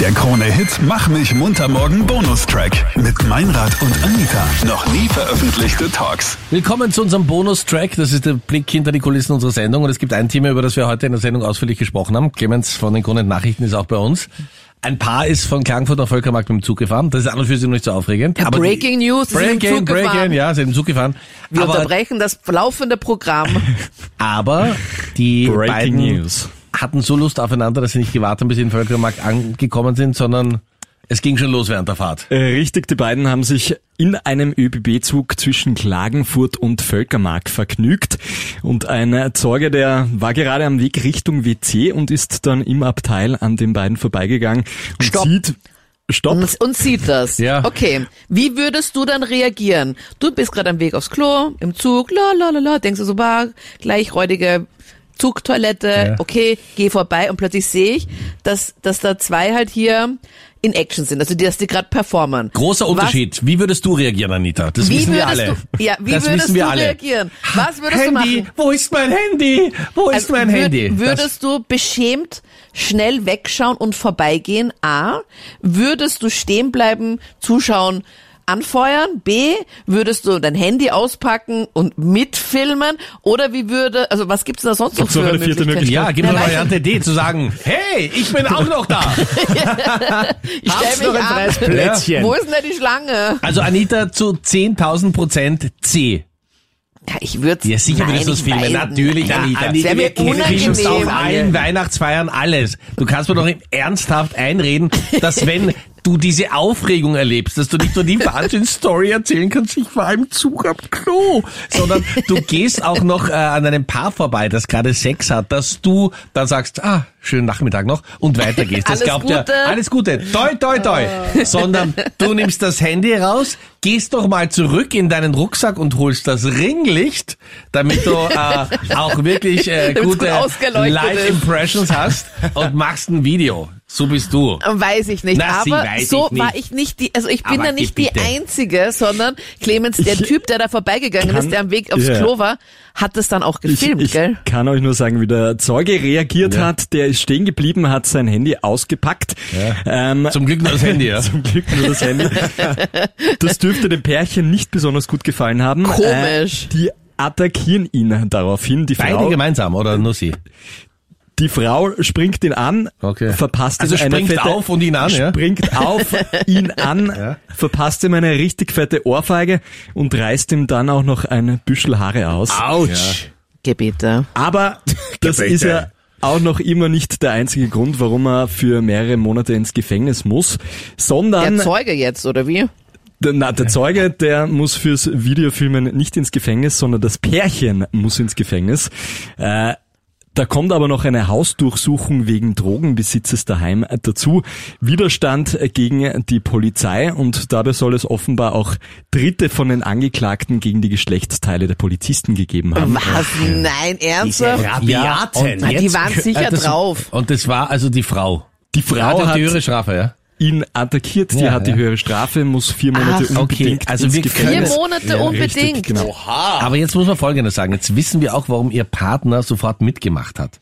Der Krone-Hit Mach mich munter morgen Bonustrack mit Meinrad und Anita. Noch nie veröffentlichte Talks. Willkommen zu unserem Bonustrack. Das ist der Blick hinter die Kulissen unserer Sendung. Und es gibt ein Thema, über das wir heute in der Sendung ausführlich gesprochen haben. Clemens von den Krone Nachrichten ist auch bei uns. Ein Paar ist von Klagenfurt nach Völkermarkt mit dem Zug gefahren. Das ist an und für sich noch nicht so aufregend. Ja, aber die- Breaking News, sie sind im Breaking, Zug Breaking, gefahren. ja, sie sind im Zug gefahren. Wir aber, unterbrechen das laufende Programm. aber die Breaking beiden News. Hatten so Lust aufeinander, dass sie nicht gewartet haben, bis sie in den Völkermarkt angekommen sind, sondern es ging schon los während der Fahrt. Äh, Richtig, die beiden haben sich in einem ÖBB-Zug zwischen Klagenfurt und Völkermark vergnügt. Und ein Zeuge, der war gerade am Weg Richtung WC und ist dann im Abteil an den beiden vorbeigegangen und Stopp. sieht, Stopp. Und, und sieht das. Ja. Okay. Wie würdest du dann reagieren? Du bist gerade am Weg aufs Klo, im Zug, la la la la, denkst du so, bah, gleich räudige Zugtoilette, Ja. okay, geh vorbei und plötzlich sehe ich, dass, dass da zwei halt hier in Action sind, also die, dass die gerade performen. Großer Was- Unterschied. Wie würdest du reagieren, Anita? Das wissen wir alle. du, ja, wie das würdest du alle. reagieren? Was würdest Handy, du machen? wo ist mein Handy? Wo ist Also mein würd- Handy? Das- Würdest du beschämt schnell wegschauen und vorbeigehen? A. Würdest du stehen bleiben, zuschauen, anfeuern? B. Würdest du dein Handy auspacken und mitfilmen? Oder wie würde, also was gibt's da sonst noch Gibt's noch für eine vierte Möglichkeiten? ja, gib mir Na, eine Variante D, zu sagen, hey, ich bin auch noch da. Ich stell mich an. Plätzchen. Wo ist denn da die Schlange? Also Anita zu 10.000 Prozent C. Ja, ich würde Ja, sicher würdest du das filmen. Natürlich, Anita. Das wäre mir Du filmst auf allen Weihnachtsfeiern alles. Du kannst mir doch ernsthaft einreden, dass wenn du diese Aufregung erlebst, dass du nicht nur die Wahnsinn-Story erzählen kannst, ich war im Zug am Klo, sondern du gehst auch noch äh, an einem Paar vorbei, das gerade Sex hat, dass du dann sagst, ah, schönen Nachmittag noch und weitergehst. Das Alles glaubt ja, Gute. alles Gute, toi, toi, toi. Sondern du nimmst das Handy raus, gehst doch mal zurück in deinen Rucksack und holst das Ringlicht, damit du äh, auch wirklich äh, gute gut Live-Impressions hast und machst ein Video. So bist du. Weiß ich nicht. Na, sie aber weiß so ich nicht. war ich nicht die, also ich bin Aber da nicht die. Einzige, sondern Clemens, der Ich Typ, der da vorbeigegangen kann- ist, der am Weg aufs Ja. Klo war, hat das dann auch Ich, gefilmt, ich gell? kann euch nur sagen, wie der Zeuge reagiert hat. Der ist stehen geblieben, hat sein Handy ausgepackt. Ähm, Zum Glück nur das Handy, ja. Zum Glück nur das Handy. Das dürfte dem Pärchen nicht besonders gut gefallen haben. Komisch. Äh, die attackieren ihn daraufhin. Die Beide Frau, gemeinsam oder nur sie? Die Frau springt ihn an, Okay. verpasst Also ihm eine springt fette, auf und ihn an, ja? springt auf ihn an, verpasst ihm eine richtig fette Ohrfeige und reißt ihm dann auch noch ein Büschel Haare aus. Autsch. Gebete. Aber das Gebete. ist ja auch noch immer nicht der einzige Grund, warum er für mehrere Monate ins Gefängnis muss, sondern Der Zeuge jetzt, oder wie? der, na, der Zeuge, der muss fürs Videofilmen nicht ins Gefängnis, sondern das Pärchen muss ins Gefängnis. Äh, da kommt aber noch eine Hausdurchsuchung wegen Drogenbesitzes daheim dazu. Widerstand gegen die Polizei und dabei soll es offenbar auch Dritte von den Angeklagten gegen die Geschlechtsteile der Polizisten gegeben haben. Was? Nein, ernsthaft? Ja, und die waren sicher äh, das, drauf. Und das war also die Frau. Die Frau Frau hat hat die höhere Strafe, ja? Ihn attackiert, die Ja, hat ja. die höhere Strafe, muss vier Monate Ach, okay. unbedingt Also ins wir können- Vier Monate Ja, unbedingt. Richtig, genau. Aber jetzt muss man Folgendes sagen. Jetzt wissen wir auch, warum ihr Partner sofort mitgemacht hat.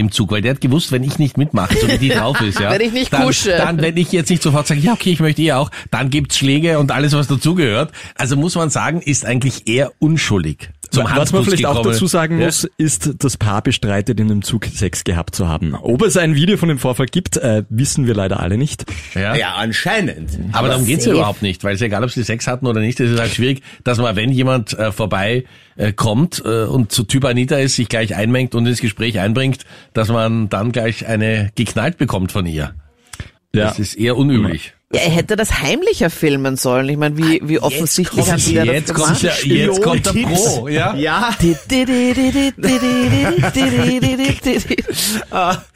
Im Zug, weil der hat gewusst, wenn ich nicht mitmache, so wie die drauf ist, ja. Wenn ich nicht dann, kusche. Dann, wenn ich jetzt nicht sofort sage, ja, okay, ich möchte eh auch, dann gibt's Schläge und alles, was dazugehört. Also muss man sagen, ist eigentlich eher unschuldig. Zum Was man Handkuss vielleicht auch gekommen. dazu sagen Ja. muss, ist, das Paar bestreitet, in dem Zug Sex gehabt zu haben. Ob es ein Video von dem Vorfall gibt, äh, wissen wir leider alle nicht. Ja. Ja, anscheinend. Aber darum geht's ja überhaupt nicht, weil es egal, ob sie Sex hatten oder nicht, es ist halt schwierig, dass man, wenn jemand äh, vorbei äh, kommt äh, und zu Typ Anita ist, sich gleich einmengt und ins Gespräch einbringt, dass man dann gleich eine geknallt bekommt von ihr. Ja. Das ist eher unüblich. Ja, er hätte das heimlicher filmen sollen. Ich meine, wie, wie offensichtlich haben die da das Jetzt kommt, gemacht? der, jetzt kommt der Pro, ja? Ja.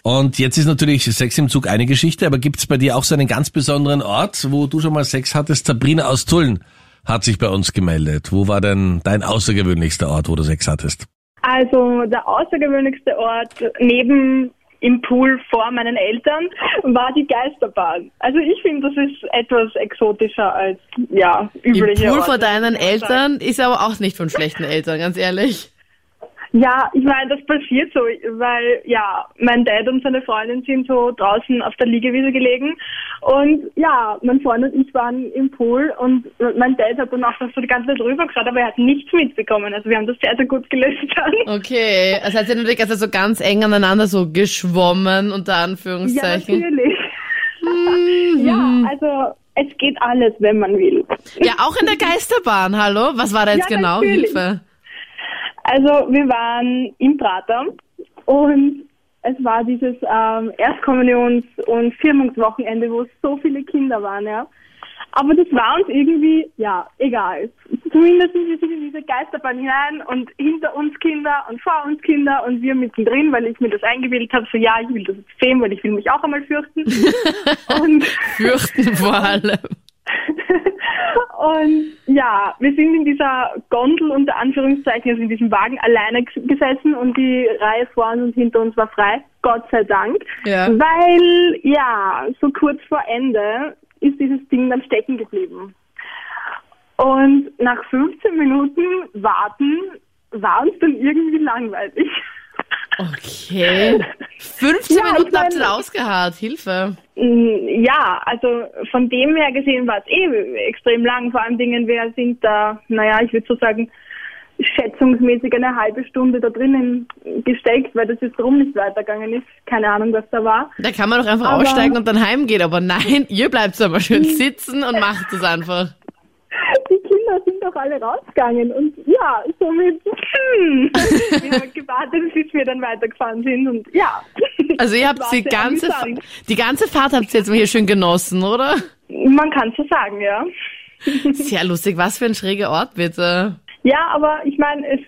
Und jetzt ist natürlich Sex im Zug eine Geschichte, aber gibt's bei dir auch so einen ganz besonderen Ort, wo du schon mal Sex hattest? Sabrina aus Tulln hat sich bei uns gemeldet. Wo war denn dein außergewöhnlichster Ort, wo du Sex hattest? Also der außergewöhnlichste Ort neben im Pool vor meinen Eltern war die Geisterbahn. Also ich finde, das ist etwas exotischer als ja Im übliche Pool Orte. vor deinen Eltern ist aber auch nicht von schlechten Eltern, ganz ehrlich. Ja, ich meine, das passiert so, weil ja, mein Dad und seine Freundin sind so draußen auf der Liegewiese gelegen und ja, mein Freund und ich waren im Pool und mein Dad hat dann auch so die ganze Zeit drüber geschaut, aber er hat nichts mitbekommen. Also wir haben das sehr, sehr gut gelöst dann. Okay, das heißt, ihr natürlich also so ganz eng aneinander so geschwommen, unter Ja, Anführungszeichen. natürlich. ja, also es geht alles, wenn man will. Ja, auch in der Geisterbahn, hallo? Was war da jetzt Ja, genau? natürlich. Hilfe. Also wir waren im Prater und es war dieses ähm, Erstkommunions- und Firmungswochenende, wo so viele Kinder waren, ja. Aber das war uns irgendwie, ja, egal. Zumindest wir sind in diese Geisterbahn hinein und hinter uns Kinder und vor uns Kinder und wir mittendrin, weil ich mir das eingebildet habe, so ja, ich will das jetzt sehen, weil ich will mich auch einmal fürchten. und Fürchten vor allem. Und ja, wir sind in dieser Gondel unter Anführungszeichen, also in diesem Wagen alleine gesessen und die Reihe vor uns und hinter uns war frei. Gott sei Dank. Ja. Weil, ja, so kurz vor Ende ist dieses Ding dann stecken geblieben. Und nach 15 Minuten Warten war uns dann irgendwie langweilig. Okay. 15 Ja, ich Minuten habt ihr ausgeharrt. Hilfe. Mm, Ja, also von dem her gesehen war es eh extrem lang. Vor allen Dingen, wir sind da, naja, ich würde so sagen, schätzungsmäßig eine halbe Stunde da drinnen gesteckt, weil das jetzt drum nicht weitergegangen ist. Keine Ahnung, was da war. Da kann man doch einfach Aber- aussteigen und dann heimgehen. Aber nein, ihr bleibt aber schön sitzen und macht es einfach. Doch alle rausgegangen und ja, somit, hm, wir haben gewartet, bis wir dann weitergefahren sind und ja. Also ihr habt die ganze, amüsant. die ganze Fahrt habt ihr jetzt mal hier schön genossen, oder? Man kann so sagen, ja. Sehr lustig. Was für ein schräger Ort, bitte. Ja, aber ich meine, es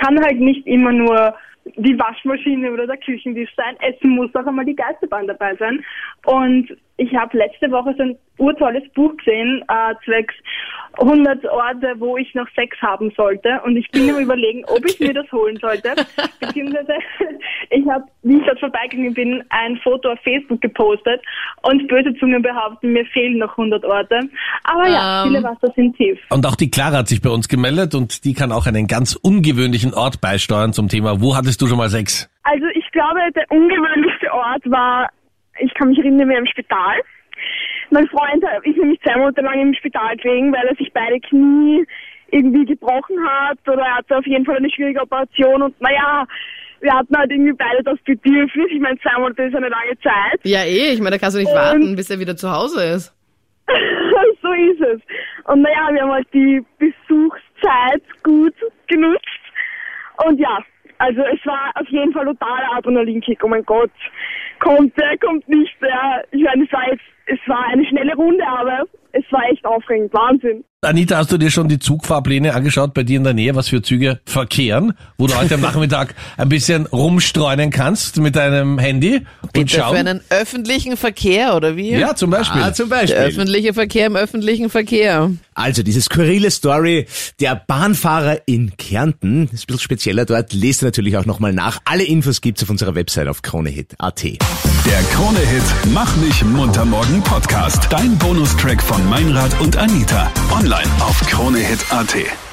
kann halt nicht immer nur die Waschmaschine oder der Küchentisch sein. Es muss auch einmal die Geisterbahn dabei sein. Und ich habe letzte Woche so ein urtolles Buch gesehen, äh, zwecks 100 Orte, wo ich noch Sex haben sollte. Und ich bin am überlegen, ob ich mir das holen sollte. Beziehungsweise ich habe, wie ich dort vorbeigegangen bin, ein Foto auf Facebook gepostet. Und böse Zungen behaupten, mir fehlen noch 100 Orte. Aber ja, Ähm. viele Wasser sind tief. Und auch die Clara hat sich bei uns gemeldet und die kann auch einen ganz ungewöhnlichen Ort beisteuern zum Thema, wo hattest du schon mal Sex? Also ich glaube, der ungewöhnlichste Ort war, ich kann mich erinnern, wir im Spital. Mein Freund ist nämlich zwei Monate lang im Spital gelegen, weil er sich beide Knie irgendwie gebrochen hat oder er hatte auf jeden Fall eine schwierige Operation und naja, wir hatten halt irgendwie beide das Bedürfnis. Ich meine, zwei Monate ist eine lange Zeit. Ja, eh. Ich meine, da kannst du nicht Und- warten, bis er wieder zu Hause ist. so ist es. Und naja, wir haben halt die Besuchszeit gut genutzt. Und ja, also es war auf jeden Fall totaler Adrenalinkick. Oh mein Gott, kommt der, kommt nicht der. Ich meine, es war jetzt, es war eine schnelle Runde, aber es war echt aufregend. Wahnsinn. Anita, hast du dir schon die Zugfahrpläne angeschaut bei dir in der Nähe, was für Züge verkehren, wo du heute am Nachmittag ein bisschen rumstreunen kannst mit deinem Handy und Bitte für schauen? einen öffentlichen Verkehr, oder wie? Ja, zum Beispiel. Ah, zum Der Beispiel. öffentliche Verkehr im öffentlichen Verkehr. Also diese skurrile Story der Bahnfahrer in Kärnten, das ist ein bisschen spezieller dort, lest natürlich auch nochmal nach. Alle Infos gibt's auf unserer Website auf kronehit.at. Der Krone-Hit Mach mich munter morgen Podcast. Dein Bonustrack von Meinrad und Anita. Online auf kronehit.at.